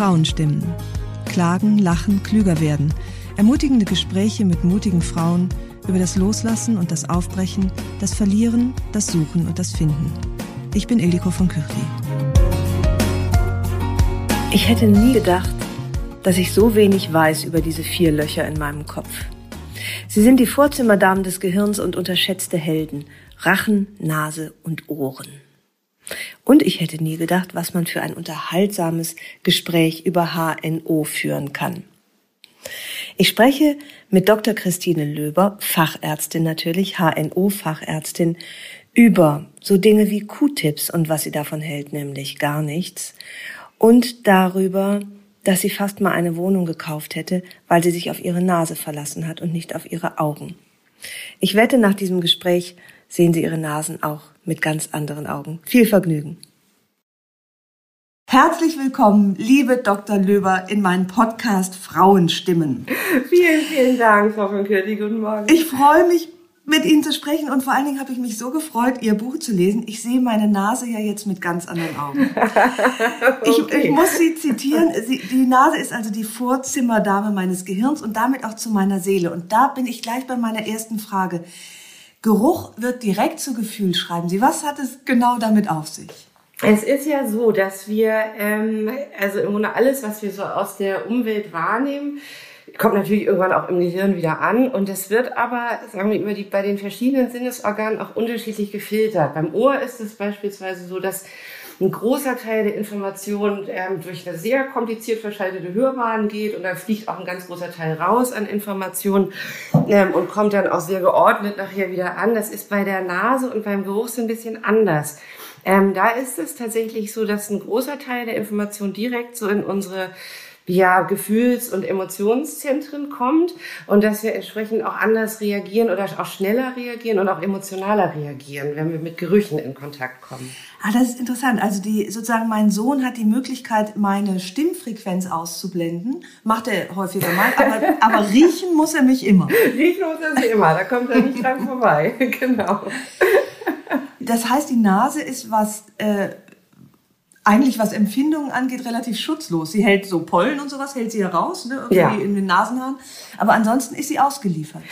Frauenstimmen. Klagen, lachen, klüger werden. Ermutigende Gespräche mit mutigen Frauen über das Loslassen und das Aufbrechen, das Verlieren, das Suchen und das Finden. Ich bin Ildiko von Kürti. Ich hätte nie gedacht, dass ich so wenig weiß über diese vier Löcher in meinem Kopf. Sie sind die Vorzimmerdamen des Gehirns und unterschätzte Helden. Rachen, Nase und Ohren. Und ich hätte nie gedacht, was man für ein unterhaltsames Gespräch über HNO führen kann. Ich spreche mit Dr. Christine Löber, Fachärztin natürlich, HNO-Fachärztin, über so Dinge wie Q-Tips und was sie davon hält, nämlich gar nichts. Und darüber, dass sie fast mal eine Wohnung gekauft hätte, weil sie sich auf ihre Nase verlassen hat und nicht auf ihre Augen. Ich wette, nach diesem Gespräch sehen Sie Ihre Nasen auch mit ganz anderen Augen. Viel Vergnügen. Herzlich willkommen, liebe Dr. Löber, in meinem Podcast Frauenstimmen. Vielen, vielen Dank, Frau von Kürti. Guten Morgen. Ich freue mich, mit Ihnen zu sprechen und vor allen Dingen habe ich mich so gefreut, Ihr Buch zu lesen. Ich sehe meine Nase ja jetzt mit ganz anderen Augen. okay. ich, ich, muss Sie zitieren. Sie, die Nase ist also die Vorzimmerdame meines Gehirns und damit auch zu meiner Seele. Und da bin ich gleich bei meiner ersten Frage. Geruch wird direkt zu Gefühl, schreiben Sie. Was hat es genau damit auf sich? Es ist ja so, dass wir, ähm, also im Grunde alles, was wir so aus der Umwelt wahrnehmen, kommt natürlich irgendwann auch im Gehirn wieder an. Und es wird aber, sagen wir, über die, bei den verschiedenen Sinnesorganen auch unterschiedlich gefiltert. Beim Ohr ist es beispielsweise so, dass ein großer Teil der Information ähm, durch eine sehr kompliziert verschaltete Hörbahn geht und dann fliegt auch ein ganz großer Teil raus an Informationen ähm, und kommt dann auch sehr geordnet nachher wieder an. Das ist bei der Nase und beim Geruch so ein bisschen anders. Ähm, da ist es tatsächlich so, dass ein großer Teil der Information direkt so in unsere ja, Gefühls- und Emotionszentren kommt und dass wir entsprechend auch anders reagieren oder auch schneller reagieren und auch emotionaler reagieren, wenn wir mit Gerüchen in Kontakt kommen. Ah, das ist interessant. Also die sozusagen mein Sohn hat die Möglichkeit, meine Stimmfrequenz auszublenden. Macht er häufiger mal, aber, aber riechen muss er mich immer. Riechen muss er sich immer, da kommt er nicht dran vorbei. genau. Das heißt, die Nase ist was äh, eigentlich was Empfindungen angeht, relativ schutzlos. Sie hält so Pollen und sowas, hält sie heraus, ne, irgendwie ja. in den Nasenhaaren. Aber ansonsten ist sie ausgeliefert.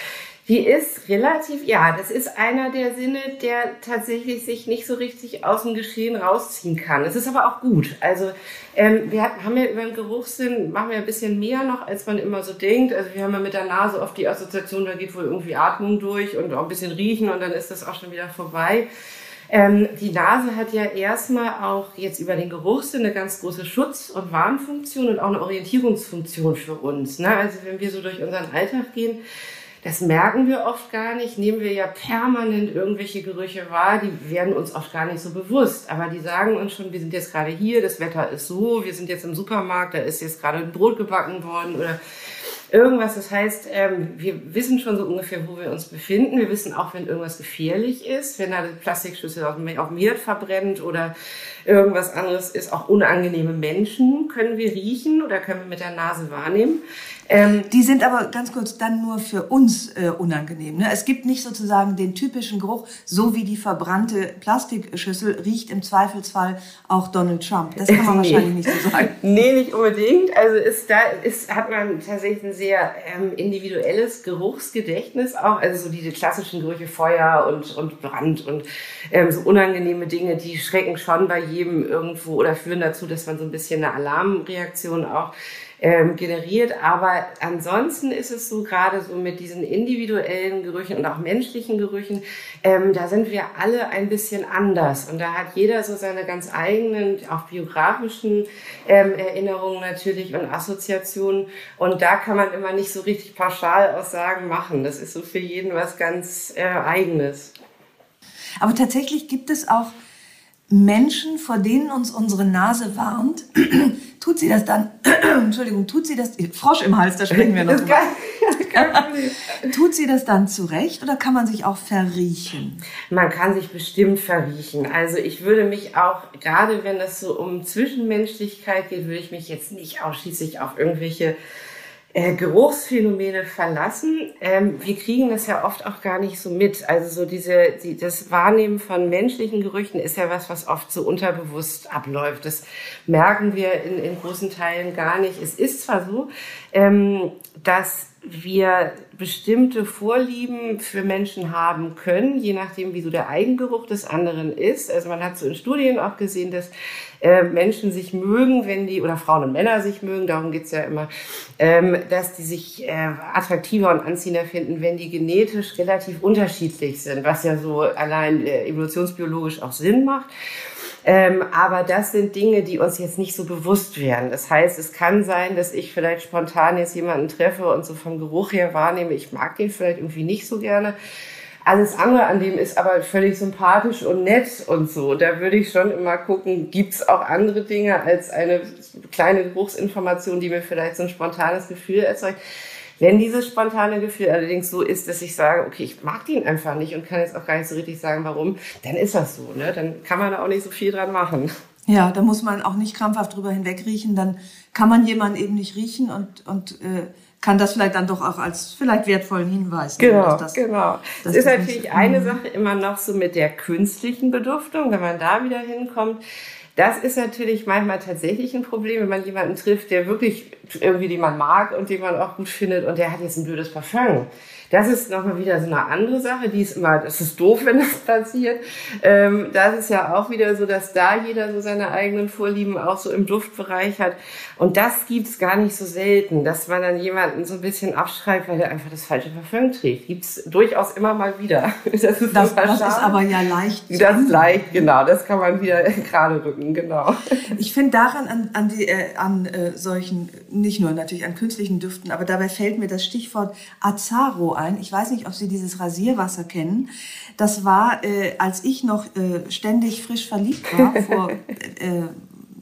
Die ist relativ, ja, das ist einer der Sinne, der tatsächlich sich nicht so richtig aus dem Geschehen rausziehen kann. Es ist aber auch gut. Also ähm, wir haben ja über den Geruchssinn, machen wir ein bisschen mehr noch, als man immer so denkt. Also wir haben ja mit der Nase oft die Assoziation, da geht wohl irgendwie Atmung durch und auch ein bisschen riechen und dann ist das auch schon wieder vorbei. Ähm, die Nase hat ja erstmal auch jetzt über den Geruchssinn eine ganz große Schutz- und Warnfunktion und auch eine Orientierungsfunktion für uns. Ne? Also wenn wir so durch unseren Alltag gehen, das merken wir oft gar nicht, nehmen wir ja permanent irgendwelche Gerüche wahr, die werden uns oft gar nicht so bewusst. Aber die sagen uns schon, wir sind jetzt gerade hier, das Wetter ist so, wir sind jetzt im Supermarkt, da ist jetzt gerade ein Brot gebacken worden oder irgendwas. Das heißt, ähm, wir wissen schon so ungefähr, wo wir uns befinden. Wir wissen auch, wenn irgendwas gefährlich ist, wenn da Plastikschüssel auf dem Herd verbrennt oder irgendwas anderes ist. Auch unangenehme Menschen können wir riechen oder können wir mit der Nase wahrnehmen. Ähm, die sind aber ganz kurz dann nur für uns äh, unangenehm. Ne? Es gibt nicht sozusagen den typischen Geruch, so wie die verbrannte Plastikschüssel riecht im Zweifelsfall auch Donald Trump. Das kann man nee. wahrscheinlich nicht so sagen. Nee, nicht unbedingt. Also ist, da ist, hat man tatsächlich ein sehr ähm, individuelles Geruchsgedächtnis auch. Also so diese klassischen Gerüche Feuer und, und Brand und ähm, so unangenehme Dinge, die schrecken schon bei jedem irgendwo oder führen dazu, dass man so ein bisschen eine Alarmreaktion auch ähm, generiert. Aber ansonsten ist es so, gerade so mit diesen individuellen Gerüchen und auch menschlichen Gerüchen, ähm, da sind wir alle ein bisschen anders. Und da hat jeder so seine ganz eigenen, auch biografischen ähm, Erinnerungen natürlich und Assoziationen. Und da kann man immer nicht so richtig pauschal Aussagen machen. Das ist so für jeden was ganz äh, Eigenes. Aber tatsächlich gibt es auch Menschen, vor denen uns unsere Nase warnt, tut sie das dann, Entschuldigung, tut sie das, Frosch im Hals, da sprechen wir noch drüber. tut sie das dann zurecht oder kann man sich auch verriechen? Man kann sich bestimmt verriechen. Also ich würde mich auch, gerade wenn es so um Zwischenmenschlichkeit geht, würde ich mich jetzt nicht ausschließlich auf irgendwelche äh, Geruchsphänomene verlassen. Ähm, wir kriegen das ja oft auch gar nicht so mit. Also so diese, die, das Wahrnehmen von menschlichen Gerüchen ist ja was, was oft so unterbewusst abläuft. Das merken wir in, in großen Teilen gar nicht. Es ist zwar so, ähm, dass wir bestimmte Vorlieben für Menschen haben können, je nachdem, wie so der Eigengeruch des anderen ist. Also man hat so in Studien auch gesehen, dass äh, Menschen sich mögen, wenn die, oder Frauen und Männer sich mögen, darum geht's ja immer, ähm, dass die sich äh, attraktiver und anziehender finden, wenn die genetisch relativ unterschiedlich sind, was ja so allein äh, evolutionsbiologisch auch Sinn macht. Ähm, aber das sind Dinge, die uns jetzt nicht so bewusst werden. Das heißt, es kann sein, dass ich vielleicht spontan jetzt jemanden treffe und so vom Geruch her wahrnehme, ich mag den vielleicht irgendwie nicht so gerne. Alles andere an dem ist aber völlig sympathisch und nett und so. Da würde ich schon immer gucken, gibt's auch andere Dinge als eine kleine Geruchsinformation, die mir vielleicht so ein spontanes Gefühl erzeugt. Wenn dieses spontane Gefühl allerdings so ist, dass ich sage, okay, ich mag den einfach nicht und kann jetzt auch gar nicht so richtig sagen, warum, dann ist das so. Ne? Dann kann man da auch nicht so viel dran machen. Ja, da muss man auch nicht krampfhaft drüber hinwegriechen. Dann kann man jemanden eben nicht riechen und, und äh, kann das vielleicht dann doch auch als vielleicht wertvollen Hinweis nehmen. Genau, das, genau. Das ist natürlich eine Sache immer noch so mit der künstlichen Beduftung, wenn man da wieder hinkommt. Das ist natürlich manchmal tatsächlich ein Problem, wenn man jemanden trifft, der wirklich irgendwie, den man mag und den man auch gut findet und der hat jetzt ein blödes Parfum. Das ist nochmal wieder so eine andere Sache, die ist immer, das ist doof, wenn das passiert. Ähm, das ist ja auch wieder so, dass da jeder so seine eigenen Vorlieben auch so im Duftbereich hat. Und das gibt's gar nicht so selten, dass man dann jemanden so ein bisschen abschreibt, weil er einfach das falsche Parfüm trägt. Gibt's durchaus immer mal wieder. Das ist, das, das ist aber ja leicht. Das ist leicht, genau. Das kann man wieder gerade rücken, genau. Ich finde daran an, an, die, äh, an äh, solchen, nicht nur natürlich an künstlichen Düften, aber dabei fällt mir das Stichwort Azaro ein. Ich weiß nicht, ob Sie dieses Rasierwasser kennen. Das war, äh, als ich noch äh, ständig frisch verliebt war, vor, äh,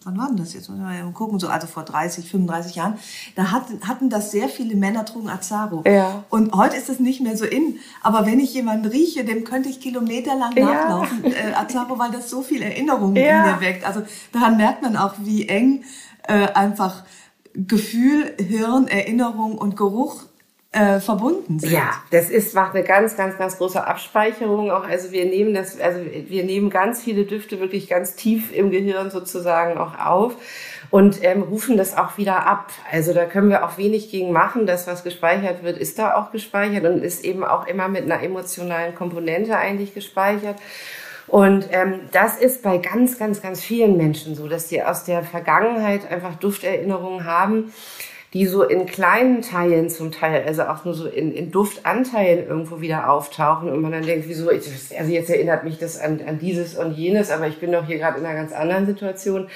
wann war denn das jetzt? Mal gucken, so, also vor 30, 35 Jahren. Da hatten, hatten das sehr viele Männer trugen Azaro. Ja. Und heute ist das nicht mehr so in. Aber wenn ich jemanden rieche, dem könnte ich kilometerlang ja. nachlaufen, äh, Azaro, weil das so viel Erinnerungen ja. in mir weckt. Also daran merkt man auch, wie eng äh, einfach Gefühl, Hirn, Erinnerung und Geruch äh, verbunden sind. Ja, das ist macht eine ganz, ganz, ganz große Abspeicherung auch. Also wir nehmen das, also wir nehmen ganz viele Düfte wirklich ganz tief im Gehirn sozusagen auch auf und ähm, rufen das auch wieder ab. Also da können wir auch wenig gegen machen. Das, was gespeichert wird, ist da auch gespeichert und ist eben auch immer mit einer emotionalen Komponente eigentlich gespeichert. Und ähm, das ist bei ganz, ganz, ganz vielen Menschen so, dass die aus der Vergangenheit einfach Dufterinnerungen haben die so in kleinen Teilen zum Teil, also auch nur so in, in Duftanteilen irgendwo wieder auftauchen und man dann denkt, wieso, ich, also jetzt erinnert mich das an, an dieses und jenes, aber ich bin doch hier gerade in einer ganz anderen Situation.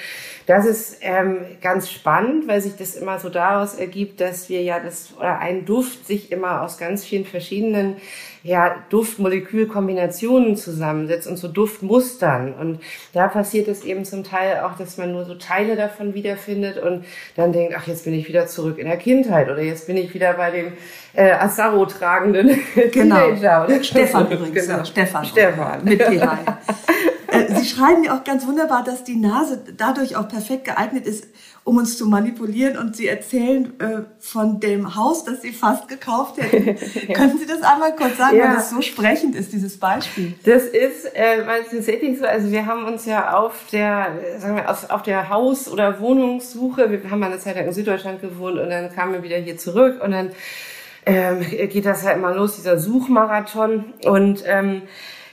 Das ist ähm, ganz spannend, weil sich das immer so daraus ergibt, dass wir ja das, oder ein Duft sich immer aus ganz vielen verschiedenen ja, Duftmolekülkombinationen zusammensetzt und so Duftmustern. Und da passiert es eben zum Teil auch, dass man nur so Teile davon wiederfindet und dann denkt, ach, jetzt bin ich wieder zurück in der Kindheit oder jetzt bin ich wieder bei dem äh, Assaro tragenden genau. Teenager. Oder? Stefan übrigens. Genau. Stefan. Stefan. Mit PH. Äh, Sie schreiben ja auch ganz wunderbar, dass die Nase dadurch auch perfekt geeignet ist, um uns zu manipulieren. Und Sie erzählen äh, von dem Haus, das Sie fast gekauft hätten. ja. Können Sie das einmal kurz sagen, ja. weil das so sprechend ist, dieses Beispiel? Das ist, äh, weil es tatsächlich so, also wir haben uns ja auf der, sagen wir, auf, auf der Haus- oder Wohnungssuche, wir haben mal eine Zeit lang in Süddeutschland gewohnt und dann kamen wir wieder hier zurück und dann ähm, geht das halt immer los, dieser Suchmarathon. Und ähm,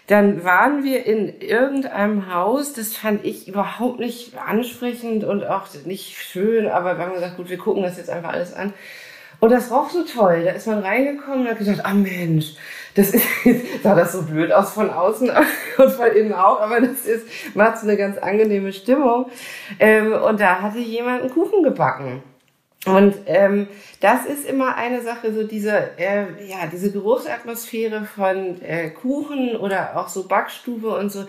dann waren wir in irgendeinem Haus, das fand ich überhaupt nicht ansprechend und auch nicht schön, aber wir haben gesagt, gut, wir gucken das jetzt einfach alles an. Und das roch so toll. Da ist man reingekommen und hat gesagt, ah Mensch, das ist, sah das so blöd aus von außen und von innen auch, aber das ist, macht so eine ganz angenehme Stimmung. Ähm, und da hatte jemand einen Kuchen gebacken. Und ähm, das ist immer eine Sache, so diese, äh, ja, diese Geruchsatmosphäre von äh, Kuchen oder auch so Backstube und so.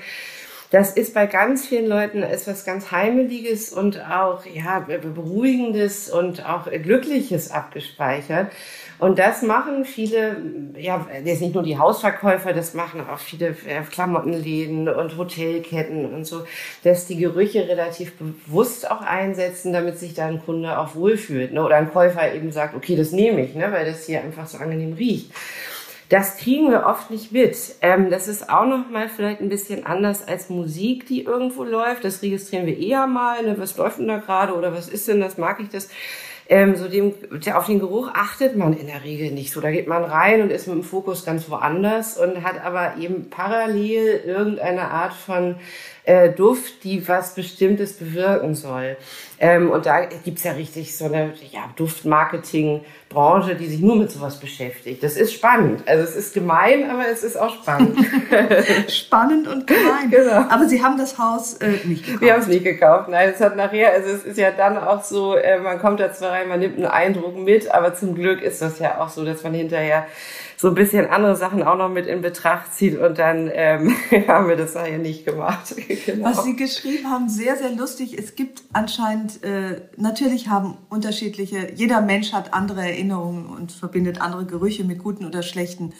Das ist bei ganz vielen Leuten etwas ganz Heimeliges und auch ja, Beruhigendes und auch Glückliches abgespeichert. Und das machen viele, ja, jetzt nicht nur die Hausverkäufer, das machen auch viele Klamottenläden und Hotelketten und so, dass die Gerüche relativ bewusst auch einsetzen, damit sich da ein Kunde auch wohlfühlt. Ne? Oder ein Käufer eben sagt, okay, das nehme ich, ne? weil das hier einfach so angenehm riecht. Das kriegen wir oft nicht mit. Ähm, das ist auch noch mal vielleicht ein bisschen anders als Musik, die irgendwo läuft. Das registrieren wir eher mal. Ne? Was läuft denn da gerade oder was ist denn das? Mag ich das? Ähm, so dem, auf den Geruch achtet man in der Regel nicht so. Da geht man rein und ist mit dem Fokus ganz woanders und hat aber eben parallel irgendeine Art von äh, Duft, die was Bestimmtes bewirken soll. Ähm, und da gibt's ja richtig so eine ja, Duftmarketing-Branche, die sich nur mit sowas beschäftigt. Das ist spannend. Also es ist gemein, aber es ist auch spannend. spannend und gemein. Genau. Aber Sie haben das Haus äh, nicht gekauft. Wir haben es nicht gekauft. Nein, es hat nachher, also es ist ja dann auch so, äh, man kommt da zwar rein, man nimmt einen Eindruck mit, aber zum Glück ist das ja auch so, dass man hinterher so ein bisschen andere Sachen auch noch mit in Betracht zieht und dann ähm, haben wir das nachher nicht gemacht. genau. Was Sie geschrieben haben, sehr, sehr lustig. Es gibt anscheinend, äh, natürlich haben unterschiedliche, jeder Mensch hat andere Erinnerungen und verbindet andere Gerüche mit guten oder schlechten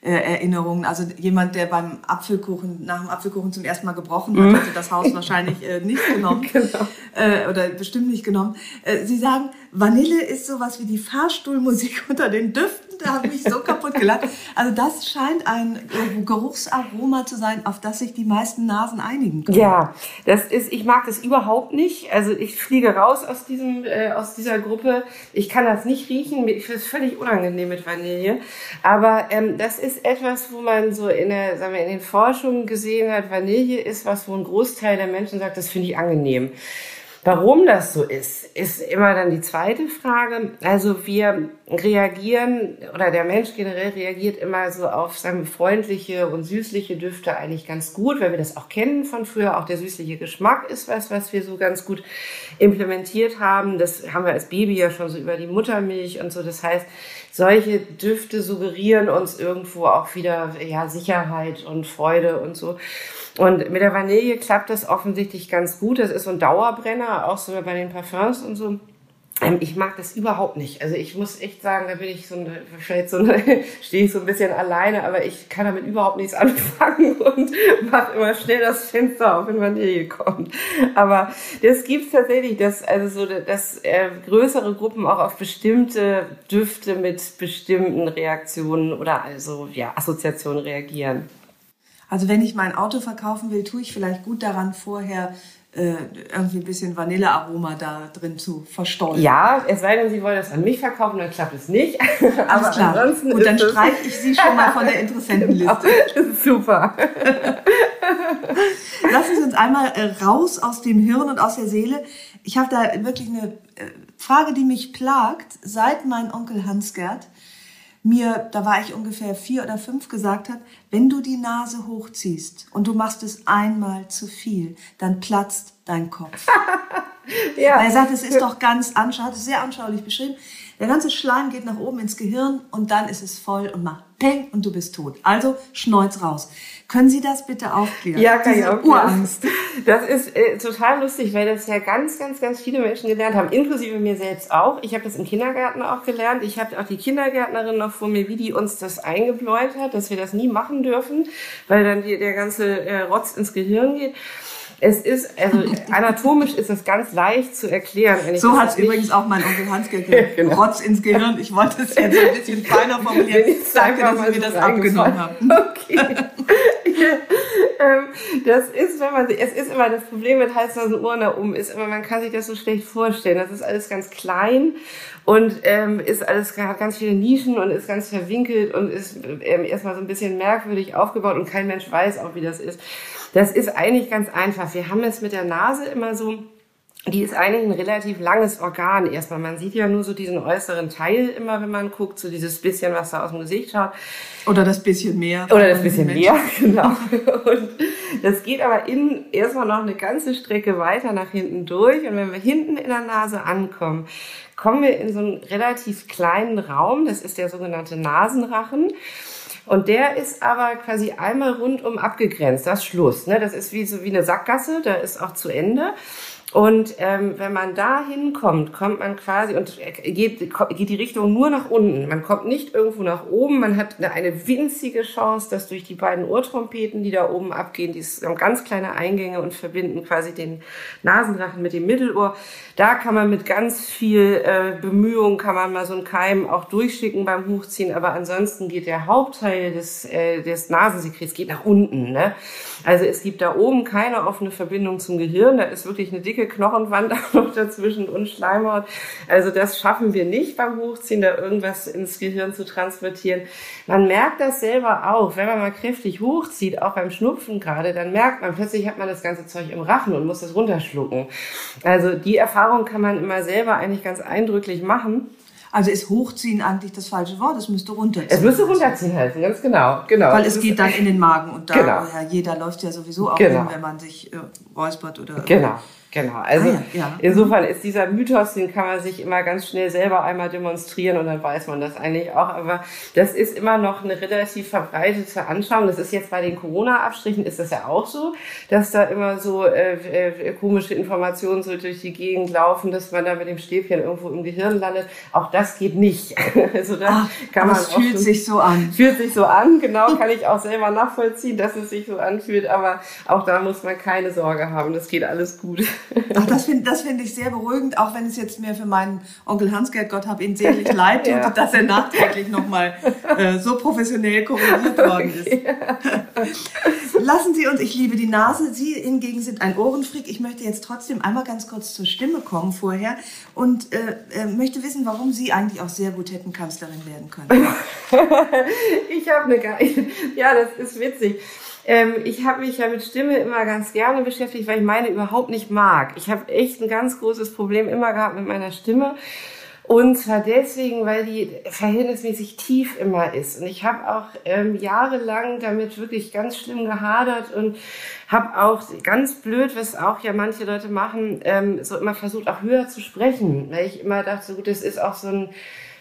äh, Erinnerungen. Also jemand, der beim Apfelkuchen, nach dem Apfelkuchen zum ersten Mal gebrochen hat, mhm. hätte das Haus wahrscheinlich äh, nicht genommen. genau. äh, oder bestimmt nicht genommen. Äh, Sie sagen, Vanille ist sowas wie die Fahrstuhlmusik unter den Düften da habe ich so kaputt gelacht. Also das scheint ein Geruchsaroma zu sein, auf das sich die meisten Nasen einigen können. Ja, das ist, ich mag das überhaupt nicht. Also ich fliege raus aus diesem, äh, aus dieser Gruppe. Ich kann das nicht riechen. Ich finde es völlig unangenehm mit Vanille. Aber ähm, das ist etwas, wo man so in der, sagen wir, in den Forschungen gesehen hat, Vanille ist was, wo ein Großteil der Menschen sagt, das finde ich angenehm. Warum das so ist, ist immer dann die zweite Frage. Also wir reagieren oder der Mensch generell reagiert immer so auf wir, freundliche und süßliche Düfte eigentlich ganz gut, weil wir das auch kennen von früher. Auch der süßliche Geschmack ist was, was wir so ganz gut implementiert haben. Das haben wir als Baby ja schon so über die Muttermilch und so. Das heißt, solche Düfte suggerieren uns irgendwo auch wieder ja Sicherheit und Freude und so. Und mit der Vanille klappt das offensichtlich ganz gut. Das ist so ein Dauerbrenner, auch so bei den Parfums und so. Ähm, ich mag das überhaupt nicht. Also ich muss echt sagen, da bin ich so eine, vielleicht so eine, stehe ich so ein bisschen alleine, aber ich kann damit überhaupt nichts anfangen und mache immer schnell das Fenster auf, wenn Vanille kommt. Aber das gibt's tatsächlich, dass also so, dass äh, größere Gruppen auch auf bestimmte Düfte mit bestimmten Reaktionen oder also ja Assoziationen reagieren. Also wenn ich mein Auto verkaufen will, tue ich vielleicht gut daran, vorher äh, irgendwie ein bisschen Vanillearoma da drin zu verstollen. Ja, es sei denn, Sie wollen das an mich verkaufen, dann klappt es nicht. Aber klar. ansonsten Gut, dann streiche ich Sie schon mal von der Interessentenliste. Super. Lassen Sie uns einmal äh, raus aus dem Hirn und aus der Seele. Ich habe da wirklich eine äh, Frage, die mich plagt, seit mein Onkel Hans-Gerd mir, da war ich ungefähr vier oder fünf, gesagt hat, wenn du die Nase hochziehst und du machst es einmal zu viel, dann platzt dein Kopf. ja. er sagt, es ist doch ganz anschaulich, sehr anschaulich beschrieben. Der ganze Schleim geht nach oben ins Gehirn und dann ist es voll und macht Peng und du bist tot. Also schneuz raus. Können Sie das bitte aufklären? Ja, kann Diese ich auch. Urangst. Das ist äh, total lustig, weil das ja ganz, ganz, ganz viele Menschen gelernt haben, inklusive mir selbst auch. Ich habe das im Kindergarten auch gelernt. Ich habe auch die Kindergärtnerin noch vor mir, wie die uns das eingebläut hat, dass wir das nie machen dürfen, weil dann die, der ganze äh, Rotz ins Gehirn geht. Es ist, also anatomisch ist es ganz leicht zu erklären. so hat es übrigens auch mein Onkel Hans geklärt. genau. Rotz ins Gehirn. Ich wollte es jetzt ein bisschen feiner formulieren. Danke, dass Sie mir das abgenommen haben. Okay. ähm, das ist, wenn man, es ist immer das Problem mit Hals-Nasen-Ohren da oben, ist immer, man kann sich das so schlecht vorstellen. Das ist alles ganz klein und ähm, ist alles hat ganz viele Nischen und ist ganz verwinkelt und ist ähm, erstmal so ein bisschen merkwürdig aufgebaut und kein Mensch weiß auch, wie das ist. Das ist eigentlich ganz einfach. Wir haben es mit der Nase immer so, die ist eigentlich ein relativ langes Organ erstmal. Man sieht ja nur so diesen äußeren Teil immer, wenn man guckt, so dieses bisschen, was da aus dem Gesicht schaut. Oder das bisschen mehr. Oder das bisschen mehr, genau. Und das geht aber innen erstmal noch eine ganze Strecke weiter nach hinten durch. Und wenn wir hinten in der Nase ankommen, kommen wir in so einen relativ kleinen Raum. Das ist der sogenannte Nasenrachen. Und der ist aber quasi einmal rundum abgegrenzt. Das Schluss. Ne? Das ist wie so wie eine Sackgasse. Da ist auch zu Ende. Und ähm, wenn man da hinkommt, kommt man quasi und geht, geht die Richtung nur nach unten. Man kommt nicht irgendwo nach oben. Man hat eine, winzige Chance, dass durch die beiden Ohrtrompeten, die da oben abgehen, die haben ganz kleine Eingänge und verbinden quasi den Nasenrachen mit dem Mittelohr. Da kann man mit ganz viel äh, Bemühung, kann man mal so einen Keim auch durchschicken beim Hochziehen. Aber ansonsten geht der Hauptteil des, äh, des Nasensekrets geht nach unten. Ne? Also es gibt da oben keine offene Verbindung zum Gehirn. Da ist wirklich eine dicke Knochenwand auch noch dazwischen und Schleimhaut. Also das schaffen wir nicht beim Hochziehen, da irgendwas ins Gehirn zu transportieren. Man merkt das selber auch, wenn man mal kräftig hochzieht, auch beim Schnupfen gerade, dann merkt man, plötzlich hat man das ganze Zeug im Rachen und muss das runterschlucken. Also die Erfahrung kann man immer selber eigentlich ganz eindrücklich machen. Also ist hochziehen eigentlich das falsche Wort, es müsste runterziehen. Es müsste runterziehen heißen, ganz genau. genau. Weil es geht dann in den Magen und da, genau. ja, jeder läuft ja sowieso auch genau. hin, wenn man sich äh, räuspert oder. Genau. Genau, also ah, ja, ja. insofern ist dieser Mythos, den kann man sich immer ganz schnell selber einmal demonstrieren und dann weiß man das eigentlich auch. Aber das ist immer noch eine relativ verbreitete Anschauung. Das ist jetzt bei den Corona-Abstrichen ist das ja auch so, dass da immer so äh, äh, komische Informationen so durch die Gegend laufen, dass man da mit dem Stäbchen irgendwo im Gehirn landet. Auch das geht nicht. also da Ach, kann man es fühlt schon, sich so an. Fühlt sich so an, genau, kann ich auch selber nachvollziehen, dass es sich so anfühlt. Aber auch da muss man keine Sorge haben. Das geht alles gut. Ach, das finde das find ich sehr beruhigend, auch wenn es jetzt mir für meinen Onkel Hans-Gerd, Gott hab ihn selig leid tut, ja. dass er nachträglich nochmal äh, so professionell korrigiert worden ist. Ja. Lassen Sie uns, ich liebe die Nase, Sie hingegen sind ein Ohrenfreak. Ich möchte jetzt trotzdem einmal ganz kurz zur Stimme kommen vorher und äh, äh, möchte wissen, warum Sie eigentlich auch sehr gut hätten Kanzlerin werden können. ich habe eine, ja, das ist witzig. Ähm, ich habe mich ja mit Stimme immer ganz gerne beschäftigt, weil ich meine überhaupt nicht mag. Ich habe echt ein ganz großes Problem immer gehabt mit meiner Stimme. Und zwar deswegen, weil die verhältnismäßig tief immer ist. Und ich habe auch ähm, jahrelang damit wirklich ganz schlimm gehadert und habe auch ganz blöd, was auch ja manche Leute machen, ähm, so immer versucht, auch höher zu sprechen. Weil ich immer dachte, gut, das ist auch so ein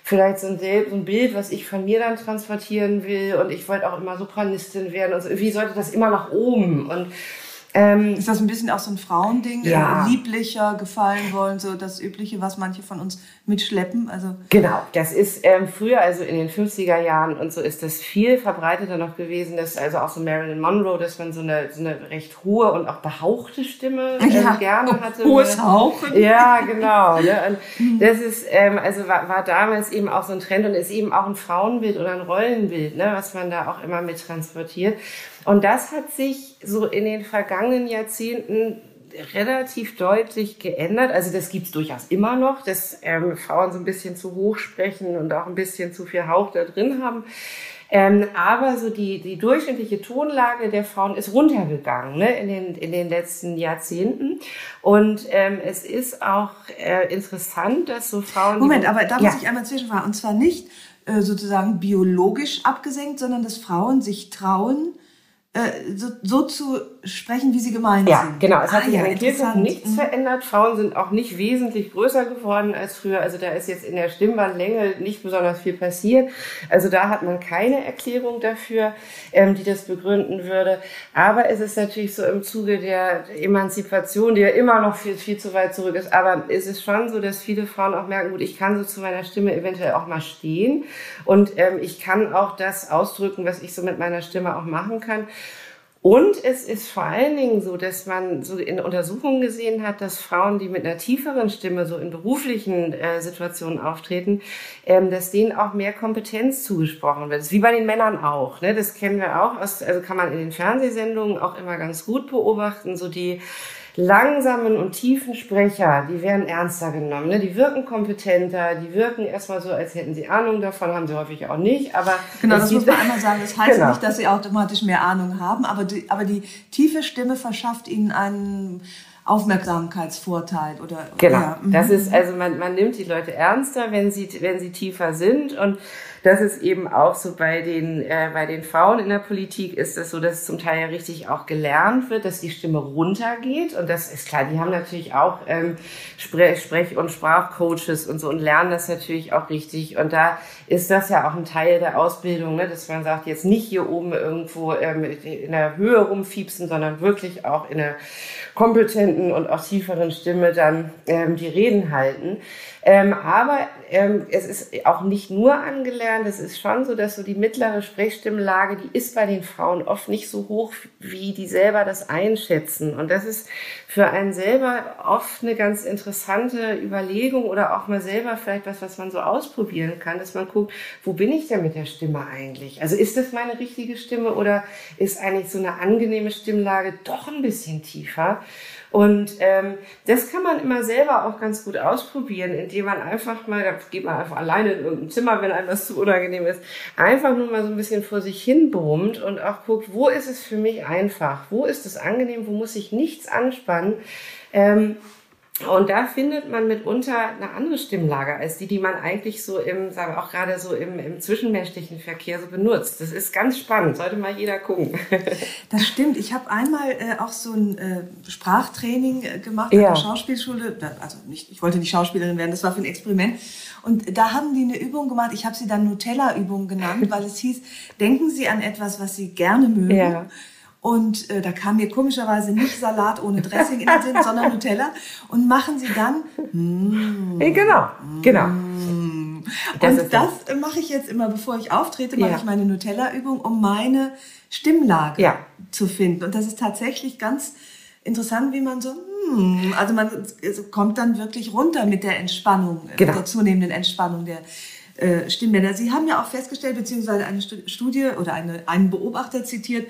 vielleicht so ein, so ein Bild, was ich von mir dann transportieren will. Und ich wollte auch immer Sopranistin werden. Und so. irgendwie sollte das immer nach oben. Und ähm, ist das ein bisschen auch so ein Frauending? Ja. Lieblicher gefallen wollen, so das Übliche, was manche von uns mitschleppen? Also genau, das ist ähm, früher, also in den 50er Jahren und so ist das viel verbreiteter noch gewesen, dass also auch so Marilyn Monroe, dass man so eine, so eine recht hohe und auch behauchte Stimme ähm, ja. gerne hatte. Hohes Hauchen. Ja, genau. Ne? Und das ist, ähm, also war, war damals eben auch so ein Trend und ist eben auch ein Frauenbild oder ein Rollenbild, ne, was man da auch immer mit transportiert. Und das hat sich so in den vergangenen Jahrzehnten relativ deutlich geändert. Also das gibt's durchaus immer noch, dass ähm, Frauen so ein bisschen zu hoch sprechen und auch ein bisschen zu viel Hauch da drin haben. Ähm, aber so die, die durchschnittliche Tonlage der Frauen ist runtergegangen ne, in, den, in den letzten Jahrzehnten. Und ähm, es ist auch äh, interessant, dass so Frauen. Moment, aber da muss ja. ich einmal zwischenfragen. Und zwar nicht äh, sozusagen biologisch abgesenkt, sondern dass Frauen sich trauen, äh, so, so zu sprechen, wie sie gemeint ja, sind. Ja, genau. Es hat ah, sich ja, an den nichts mhm. verändert. Frauen sind auch nicht wesentlich größer geworden als früher. Also da ist jetzt in der Stimmbandlänge nicht besonders viel passiert. Also da hat man keine Erklärung dafür, ähm, die das begründen würde. Aber es ist natürlich so im Zuge der Emanzipation, die ja immer noch viel, viel zu weit zurück ist. Aber es ist schon so, dass viele Frauen auch merken, gut, ich kann so zu meiner Stimme eventuell auch mal stehen. Und ähm, ich kann auch das ausdrücken, was ich so mit meiner Stimme auch machen kann. Und es ist vor allen Dingen so, dass man so in Untersuchungen gesehen hat, dass Frauen, die mit einer tieferen Stimme so in beruflichen äh, Situationen auftreten, ähm, dass denen auch mehr Kompetenz zugesprochen wird. Das ist wie bei den Männern auch. Ne? Das kennen wir auch. Aus, also kann man in den Fernsehsendungen auch immer ganz gut beobachten. So die langsamen und tiefen Sprecher, die werden ernster genommen. Ne? Die wirken kompetenter, die wirken erstmal so, als hätten sie Ahnung davon, haben sie häufig auch nicht. Aber genau, das muss man einmal sagen. Das heißt genau. nicht, dass sie automatisch mehr Ahnung haben, aber die, aber die tiefe Stimme verschafft ihnen einen Aufmerksamkeitsvorteil oder genau. Ja. Das ist mhm. also man, man nimmt die Leute ernster, wenn sie wenn sie tiefer sind und das ist eben auch so bei den, äh, bei den Frauen in der Politik ist das so, dass zum Teil ja richtig auch gelernt wird, dass die Stimme runtergeht. Und das ist klar, die haben natürlich auch ähm, Sprech-, Sprech und Sprachcoaches und so und lernen das natürlich auch richtig. Und da ist das ja auch ein Teil der Ausbildung, ne, dass man sagt, jetzt nicht hier oben irgendwo ähm, in der Höhe rumfiepsen, sondern wirklich auch in einer kompetenten und auch tieferen Stimme dann ähm, die Reden halten. Ähm, aber ähm, es ist auch nicht nur angelernt, es ist schon so, dass so die mittlere Sprechstimmlage, die ist bei den Frauen oft nicht so hoch, wie die selber das einschätzen. Und das ist für einen selber oft eine ganz interessante Überlegung oder auch mal selber vielleicht was, was man so ausprobieren kann, dass man guckt, wo bin ich denn mit der Stimme eigentlich? Also ist das meine richtige Stimme oder ist eigentlich so eine angenehme Stimmlage doch ein bisschen tiefer? Und ähm, das kann man immer selber auch ganz gut ausprobieren, indem man einfach mal, da geht man einfach alleine in irgendein Zimmer, wenn einem das zu unangenehm ist, einfach nur mal so ein bisschen vor sich hin brummt und auch guckt, wo ist es für mich einfach, wo ist es angenehm, wo muss ich nichts anspannen. Ähm, und da findet man mitunter eine andere Stimmlage als die, die man eigentlich so im, sagen wir auch gerade so im, im zwischenmenschlichen Verkehr so benutzt. Das ist ganz spannend, sollte mal jeder gucken. Das stimmt. Ich habe einmal äh, auch so ein äh, Sprachtraining äh, gemacht ja. an der Schauspielschule. Also nicht, ich wollte nicht Schauspielerin werden, das war für ein Experiment. Und da haben die eine Übung gemacht. Ich habe sie dann Nutella-Übung genannt, weil es hieß, denken Sie an etwas, was Sie gerne mögen. Ja und äh, da kam mir komischerweise nicht Salat ohne Dressing in den Sinn, sondern Nutella. Und machen sie dann. Mm, genau, genau. Mm. Das und das mache ich jetzt immer, bevor ich auftrete, mache ja. ich meine Nutella-Übung, um meine Stimmlage ja. zu finden. Und das ist tatsächlich ganz interessant, wie man so, mm, also man kommt dann wirklich runter mit der Entspannung, genau. mit der zunehmenden Entspannung der äh, Stimmbänder. Sie haben ja auch festgestellt, beziehungsweise eine Studie oder eine, einen Beobachter zitiert,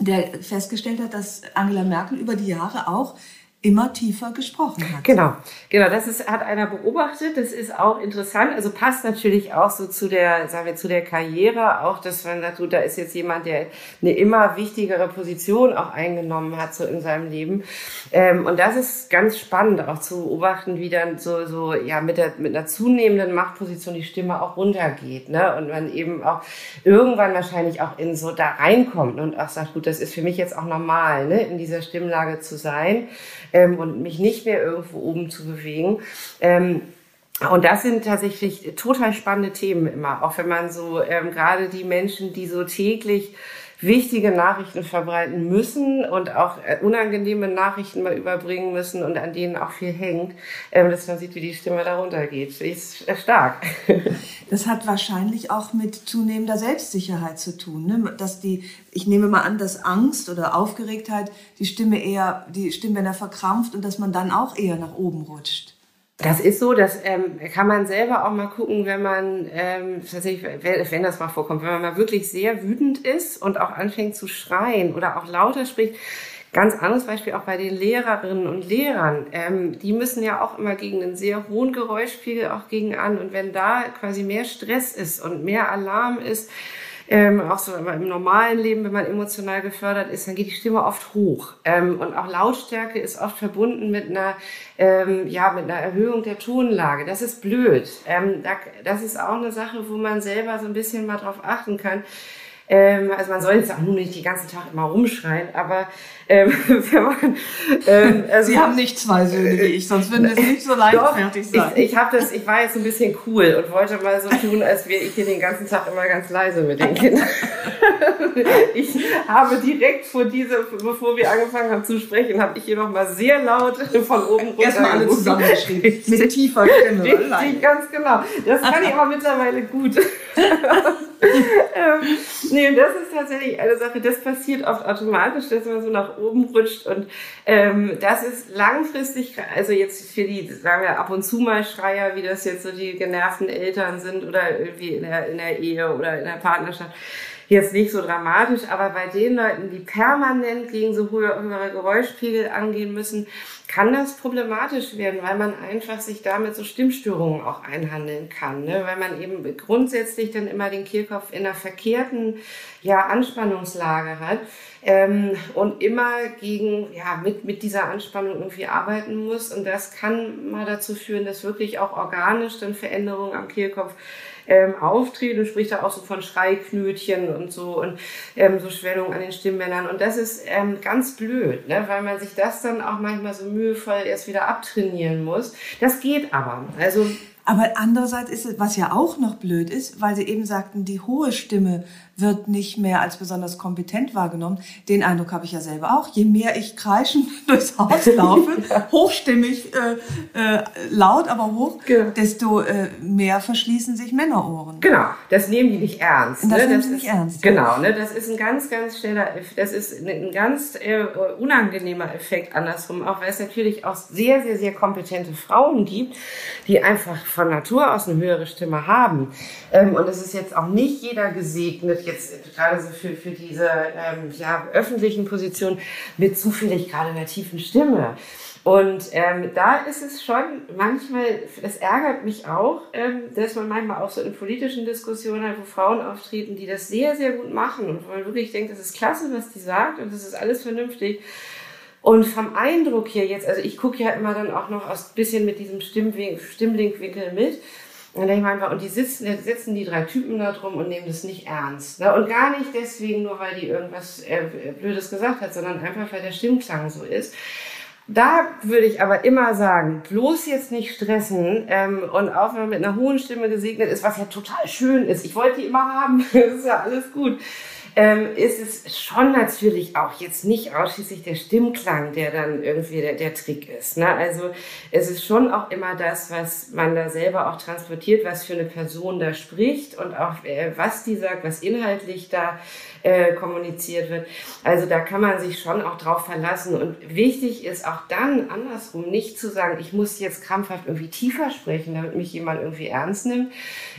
der festgestellt hat, dass Angela Merkel über die Jahre auch immer tiefer gesprochen hat. Genau, genau. Das ist, hat einer beobachtet. Das ist auch interessant. Also passt natürlich auch so zu der, sagen wir, zu der Karriere. Auch, dass man sagt, da ist jetzt jemand, der eine immer wichtigere Position auch eingenommen hat so in seinem Leben. Ähm, und das ist ganz spannend auch zu beobachten, wie dann so, so, ja, mit der, mit einer zunehmenden Machtposition die Stimme auch runtergeht, ne? Und man eben auch irgendwann wahrscheinlich auch in so da reinkommt und auch sagt, gut, das ist für mich jetzt auch normal, ne? In dieser Stimmlage zu sein ähm, und mich nicht mehr irgendwo oben zu bewegen. Ähm, und das sind tatsächlich total spannende Themen immer, auch wenn man so ähm, gerade die Menschen, die so täglich wichtige Nachrichten verbreiten müssen und auch äh, unangenehme Nachrichten mal überbringen müssen und an denen auch viel hängt, ähm, dass man sieht, wie die Stimme darunter geht. Ist stark. Das hat wahrscheinlich auch mit zunehmender Selbstsicherheit zu tun, ne? dass die, ich nehme mal an, dass Angst oder Aufgeregtheit die Stimme eher, die Stimmbänder verkrampft und dass man dann auch eher nach oben rutscht. Das ist so, das ähm, kann man selber auch mal gucken, wenn man ähm, wenn das mal vorkommt, wenn man mal wirklich sehr wütend ist und auch anfängt zu schreien oder auch lauter spricht. Ganz anderes Beispiel auch bei den Lehrerinnen und Lehrern. Ähm, die müssen ja auch immer gegen einen sehr hohen Geräuschspiegel auch gegen an. Und wenn da quasi mehr Stress ist und mehr Alarm ist, ähm, auch so im normalen Leben, wenn man emotional gefördert ist, dann geht die Stimme oft hoch. Ähm, und auch Lautstärke ist oft verbunden mit einer, ähm, ja, mit einer Erhöhung der Tonlage. Das ist blöd. Ähm, da, das ist auch eine Sache, wo man selber so ein bisschen mal drauf achten kann. Ähm, also man soll jetzt auch nur nicht den ganzen Tag immer rumschreien, aber ähm, wenn man, ähm, also, Sie haben nicht zwei Söhne wie ich, sonst würden es nicht so leichtfertig sein. Ich, ich, hab das, ich war jetzt ein bisschen cool und wollte mal so tun, als wäre ich hier den ganzen Tag immer ganz leise mit den Kindern. ich habe direkt vor diese, bevor wir angefangen haben zu sprechen, habe ich hier noch mal sehr laut von oben runter Erstmal alle zusammengeschrieben. mit tiefer Stimme. Richtig, ganz genau. Das kann ich aber mittlerweile gut. ähm, nee, das ist tatsächlich eine Sache, das passiert oft automatisch, dass man so nach oben rutscht. Und ähm, das ist langfristig, also jetzt für die, sagen wir ab und zu mal Schreier, wie das jetzt so die genervten Eltern sind oder irgendwie in der, in der Ehe oder in der Partnerschaft, jetzt nicht so dramatisch, aber bei den Leuten, die permanent gegen so hohe, höhere Geräuschpegel angehen müssen, kann das problematisch werden, weil man einfach sich damit so Stimmstörungen auch einhandeln kann, ne? weil man eben grundsätzlich dann immer den Kehlkopf in einer verkehrten ja, Anspannungslage hat ähm, und immer gegen, ja, mit, mit dieser Anspannung irgendwie arbeiten muss und das kann mal dazu führen, dass wirklich auch organisch dann Veränderungen am Kehlkopf ähm, auftreten und spricht da auch so von Schreiknötchen und so und ähm, so Schwellungen an den Stimmbändern. Und das ist ähm, ganz blöd, ne? weil man sich das dann auch manchmal so mühevoll erst wieder abtrainieren muss. Das geht aber. Also aber andererseits ist es, was ja auch noch blöd ist, weil Sie eben sagten, die hohe Stimme wird nicht mehr als besonders kompetent wahrgenommen. Den Eindruck habe ich ja selber auch. Je mehr ich kreischend durchs Haus laufe, hochstimmig, äh, äh, laut, aber hoch, genau. desto äh, mehr verschließen sich Männerohren. Genau, das nehmen die nicht ernst. Das ne? nehmen das sie nicht ist, ernst. Genau, ne? das ist ein ganz, ganz schneller, das ist ein ganz äh, unangenehmer Effekt andersrum, auch weil es natürlich auch sehr, sehr, sehr kompetente Frauen gibt, die einfach von Natur aus eine höhere Stimme haben. Ähm, und es ist jetzt auch nicht jeder gesegnet, jetzt gerade so für, für diese ähm, ja, öffentlichen Positionen mit zufällig gerade einer tiefen Stimme. Und ähm, da ist es schon manchmal, das ärgert mich auch, ähm, dass man manchmal auch so in politischen Diskussionen wo Frauen auftreten, die das sehr, sehr gut machen und wo man wirklich denkt, das ist klasse, was die sagt und das ist alles vernünftig. Und vom Eindruck hier jetzt, also ich gucke ja immer dann auch noch aus bisschen mit diesem Stimmlinkwinkel mit. Und dann ich manchmal, und die sitzen, sitzen die drei Typen da drum und nehmen das nicht ernst. Ne? Und gar nicht deswegen nur, weil die irgendwas äh, Blödes gesagt hat, sondern einfach, weil der Stimmklang so ist. Da würde ich aber immer sagen, bloß jetzt nicht stressen ähm, und auch wenn man mit einer hohen Stimme gesegnet ist, was ja total schön ist. Ich wollte die immer haben, das ist ja alles gut ähm, ist es schon natürlich auch jetzt nicht ausschließlich der Stimmklang, der dann irgendwie der, der Trick ist. Ne? Also es ist schon auch immer das, was man da selber auch transportiert, was für eine Person da spricht und auch äh, was die sagt, was inhaltlich da äh, kommuniziert wird. Also da kann man sich schon auch drauf verlassen. Und wichtig ist auch dann andersrum nicht zu sagen, ich muss jetzt krampfhaft irgendwie tiefer sprechen, damit mich jemand irgendwie ernst nimmt.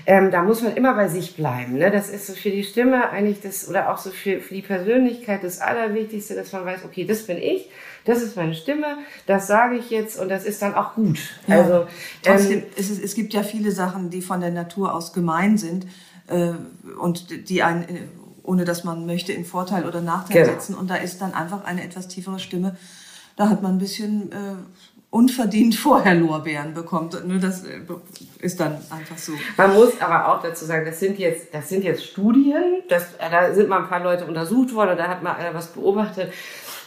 Ähm, da muss man immer bei sich bleiben. Ne? Das ist so für die Stimme eigentlich das, oder auch so für, für die Persönlichkeit das Allerwichtigste, dass man weiß, okay, das bin ich das ist meine Stimme, das sage ich jetzt und das ist dann auch gut. Ja. Also Trotzdem, ähm, es, es gibt ja viele Sachen, die von der Natur aus gemein sind äh, und die einen ohne dass man möchte, in Vorteil oder Nachteil genau. setzen. Und da ist dann einfach eine etwas tiefere Stimme. Da hat man ein bisschen äh, unverdient vorher Lorbeeren bekommt. Das äh, ist dann einfach so. Man muss aber auch dazu sagen, das sind jetzt, das sind jetzt Studien. Das, da sind mal ein paar Leute untersucht worden und da hat mal einer was beobachtet.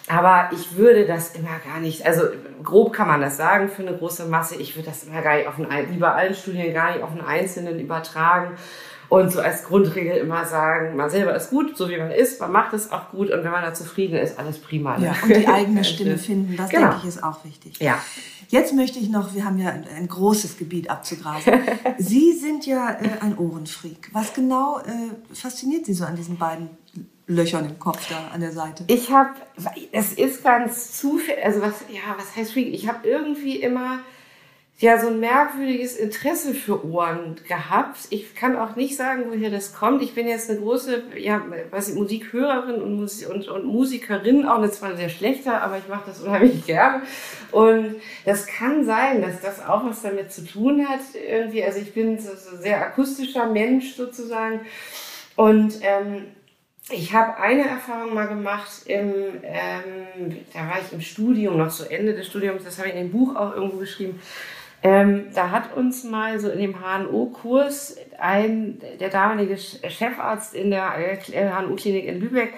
Aber ich würde das immer gar nicht, also grob kann man das sagen für eine große Masse. Ich würde das immer gar nicht auf einen, wie bei allen Studien gar nicht auf einen Einzelnen übertragen und so als Grundregel immer sagen, man selber ist gut, so wie man ist, man macht es auch gut und wenn man da zufrieden ist, alles prima. Ja, und die eigene Stimme finden, das genau. denke ich ist auch wichtig. Ja. Jetzt möchte ich noch, wir haben ja ein, großes Gebiet abzugrasen. Sie sind ja äh, ein Ohrenfreak. Was genau äh, fasziniert Sie so an diesen beiden Löchern im Kopf da an der Seite? Ich habe, es ist ganz zufällig, also was, ja, was heißt Freak? Ich habe irgendwie immer ja so ein merkwürdiges Interesse für Ohren gehabt. Ich kann auch nicht sagen, woher das kommt. Ich bin jetzt eine große, ja, was ich, Musikhörerin und, Musik, und, und Musikerin, auch eine zwar sehr schlechter, aber ich mache das unheimlich gern. Und das kann sein, dass das auch was damit zu tun hat. Irgendwie, also ich bin so, so sehr akustischer Mensch sozusagen. Und ähm, ich habe eine Erfahrung mal gemacht, im, ähm, da war ich im Studium, noch zu Ende des Studiums, das habe ich in dem Buch auch irgendwo geschrieben. Ähm, da hat uns mal so in dem HNO-Kurs ein, der damalige Chefarzt in der HNO-Klinik in Lübeck,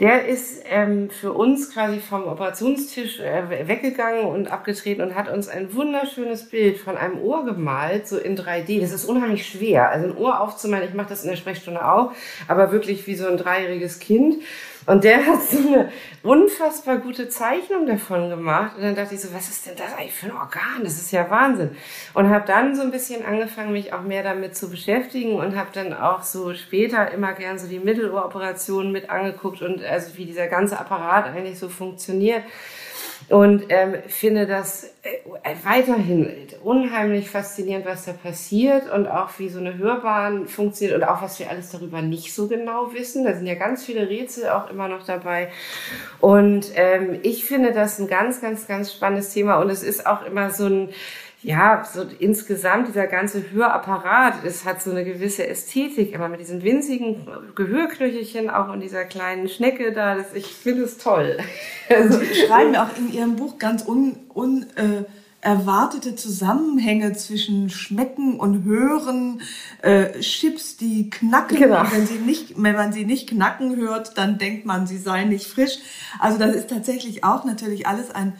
der ist ähm, für uns quasi vom Operationstisch äh, weggegangen und abgetreten und hat uns ein wunderschönes Bild von einem Ohr gemalt, so in 3D. Das ist unheimlich schwer. Also ein Ohr aufzumalen, ich mache das in der Sprechstunde auch, aber wirklich wie so ein dreijähriges Kind. Und der hat so eine unfassbar gute Zeichnung davon gemacht. Und dann dachte ich so, was ist denn das eigentlich für ein Organ? Das ist ja Wahnsinn. Und habe dann so ein bisschen angefangen, mich auch mehr damit zu beschäftigen und habe dann auch so später immer gern so die Mittelohroperationen mit angeguckt und also wie dieser ganze Apparat eigentlich so funktioniert und ähm, finde das äh, weiterhin unheimlich faszinierend, was da passiert und auch wie so eine Hörbahn funktioniert und auch was wir alles darüber nicht so genau wissen. Da sind ja ganz viele Rätsel auch immer noch dabei. Und ähm, ich finde das ein ganz, ganz, ganz spannendes Thema und es ist auch immer so ein ja, so insgesamt dieser ganze Hörapparat, es hat so eine gewisse Ästhetik, immer mit diesen winzigen Gehörknöchelchen auch in dieser kleinen Schnecke da. Das, ich finde es toll. Also, Sie schreiben auch in Ihrem Buch ganz un, un äh, Zusammenhänge zwischen Schmecken und Hören, äh, Chips, die knacken. Genau. Wenn, sie nicht, wenn man sie nicht knacken hört, dann denkt man, sie seien nicht frisch. Also das ist tatsächlich auch natürlich alles ein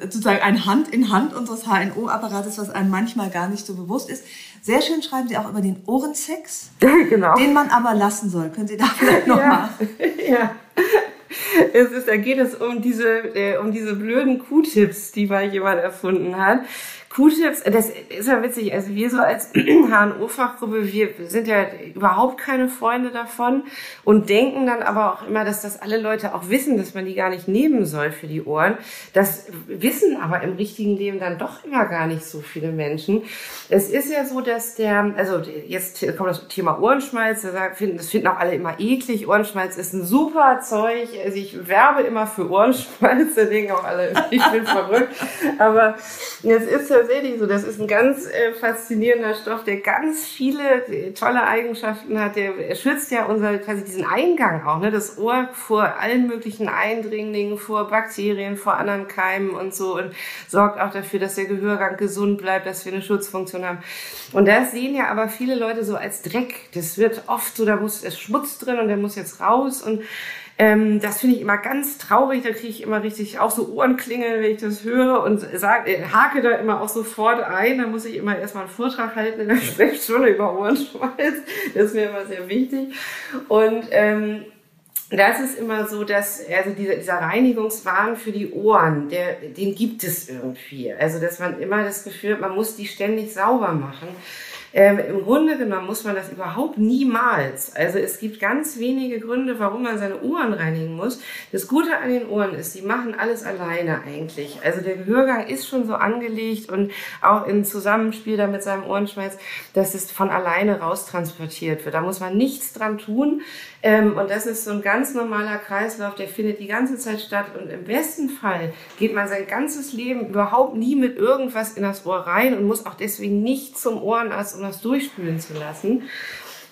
sozusagen ein Hand in Hand unseres HNO-Apparates, was einem manchmal gar nicht so bewusst ist. Sehr schön schreiben Sie auch über den Ohrensex, genau. den man aber lassen soll. Können Sie da vielleicht nochmal? Ja. ja. Es ist, da geht es um diese, äh, um diese blöden Q-Tips, die mal jemand erfunden hat. Q-Tips, das ist ja witzig, also wir so als HNO-Fachgruppe, wir sind ja überhaupt keine Freunde davon und denken dann aber auch immer, dass das alle Leute auch wissen, dass man die gar nicht nehmen soll für die Ohren. Das wissen aber im richtigen Leben dann doch immer gar nicht so viele Menschen. Es ist ja so, dass der, also jetzt kommt das Thema Ohrenschmalz, das finden auch alle immer eklig. Ohrenschmalz ist ein super Zeug. Also ich werbe immer für Ohrenschmalz, da denken auch alle, ich bin verrückt. Aber es ist ja tatsächlich so. Das ist ein ganz äh, faszinierender Stoff, der ganz viele äh, tolle Eigenschaften hat. Der er schützt ja unser quasi diesen Eingang auch, ne, das Ohr vor allen möglichen Eindringlingen, vor Bakterien, vor anderen Keimen und so und sorgt auch dafür, dass der Gehörgang gesund bleibt, dass wir eine Schutzfunktion haben. Und das sehen ja aber viele Leute so als Dreck. Das wird oft so, da muss ist Schmutz drin und der muss jetzt raus und ähm, das finde ich immer ganz traurig. Da kriege ich immer richtig auch so Ohrenklingeln, wenn ich das höre und sag, äh, hake da immer auch sofort ein. Da muss ich immer erstmal einen Vortrag halten in der Sprechstunde über Ohrenschmalz. Das ist mir immer sehr wichtig. Und ähm, das ist immer so, dass also dieser, dieser Reinigungswahn für die Ohren, der, den gibt es irgendwie. Also dass man immer das Gefühl hat, man muss die ständig sauber machen. Ähm, Im Grunde genommen muss man das überhaupt niemals. Also es gibt ganz wenige Gründe, warum man seine Ohren reinigen muss. Das Gute an den Ohren ist, die machen alles alleine eigentlich. Also der Gehörgang ist schon so angelegt und auch im Zusammenspiel da mit seinem Ohrenschmalz, dass es von alleine raustransportiert wird. Da muss man nichts dran tun. Ähm, und das ist so ein ganz normaler Kreislauf, der findet die ganze Zeit statt. Und im besten Fall geht man sein ganzes Leben überhaupt nie mit irgendwas in das Ohr rein und muss auch deswegen nicht zum Ohrenarzt, um das durchspülen zu lassen.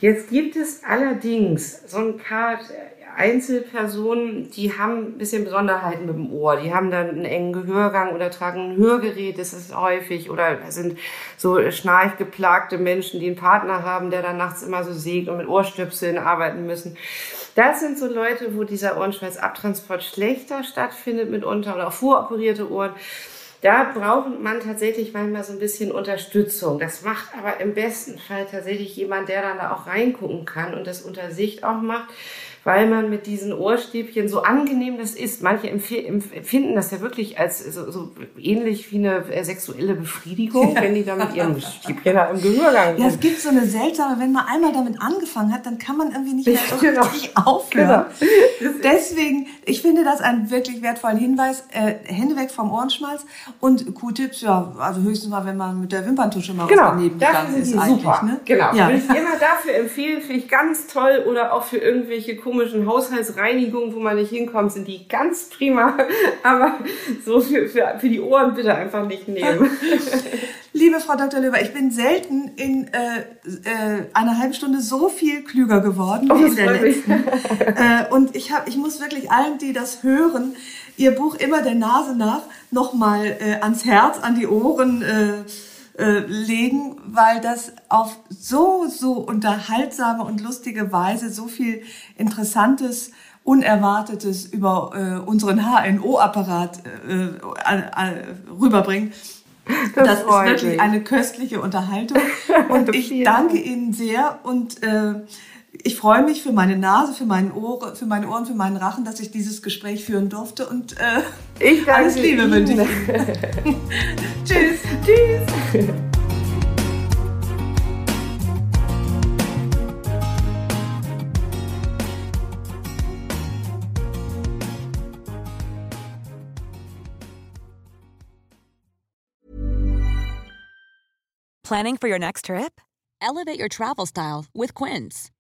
Jetzt gibt es allerdings so ein paar Einzelpersonen, die haben ein bisschen Besonderheiten mit dem Ohr. Die haben dann einen engen Gehörgang oder tragen ein Hörgerät, das ist häufig. Oder sind so schnarchgeplagte Menschen, die einen Partner haben, der dann nachts immer so sägt und mit Ohrstöpseln arbeiten müssen. Das sind so Leute, wo dieser Ohrenschmalzabtransport schlechter stattfindet mitunter oder auch voroperierte Ohren. Da braucht man tatsächlich manchmal so ein bisschen Unterstützung. Das macht aber im besten Fall tatsächlich jemand, der dann da auch reingucken kann und das unter Sicht auch macht weil man mit diesen Ohrstäbchen so angenehm das ist. Manche empfinden das ja wirklich als so, so ähnlich wie eine äh, sexuelle Befriedigung, ja. wenn die da mit ihrem Stäbchen da im Gehörgang sind. Ja, es gibt so eine seltsame, wenn man einmal damit angefangen hat, dann kann man irgendwie nicht mehr so genau. richtig aufhören. Genau. Deswegen, ich finde das einen wirklich wertvollen Hinweis. Äh, Hände weg vom Ohrenschmalz und Q-Tips, ja, also höchstens mal, wenn man mit der Wimperntusche mal genau. was daneben gegangen ist. Super. Ne? Genau. Ja. Würde ich immer dafür empfehlen, finde ich ganz toll oder auch für irgendwelche komischen Haushaltsreinigungen, wo man nicht hinkommt, sind die ganz prima. Aber so für, für, für die Ohren bitte einfach nicht nehmen. Liebe Frau Dr. Löber, ich bin selten in äh, äh, einer halben Stunde so viel klüger geworden oh, wie in der letzten. äh, und ich, hab, ich muss wirklich allen, die das hören, ihr Buch immer der Nase nach nochmal äh, ans Herz, an die Ohren äh, äh, legen, weil das auf so, so unterhaltsame und lustige Weise so viel Interessantes, Unerwartetes über äh, unseren HNO-Apparat äh, äh, rüberbringt. Das, das ist wirklich mich. eine köstliche Unterhaltung. Und ich danke Ihnen sehr und äh, ich freue mich für meine Nase, für, meinen Ohr, für meine Ohren, für meinen Rachen, dass ich dieses Gespräch führen durfte und äh, ich alles Liebe wünsche ich. Tschüss. Tschüss. Planning for your next trip? Elevate your travel style with Quince.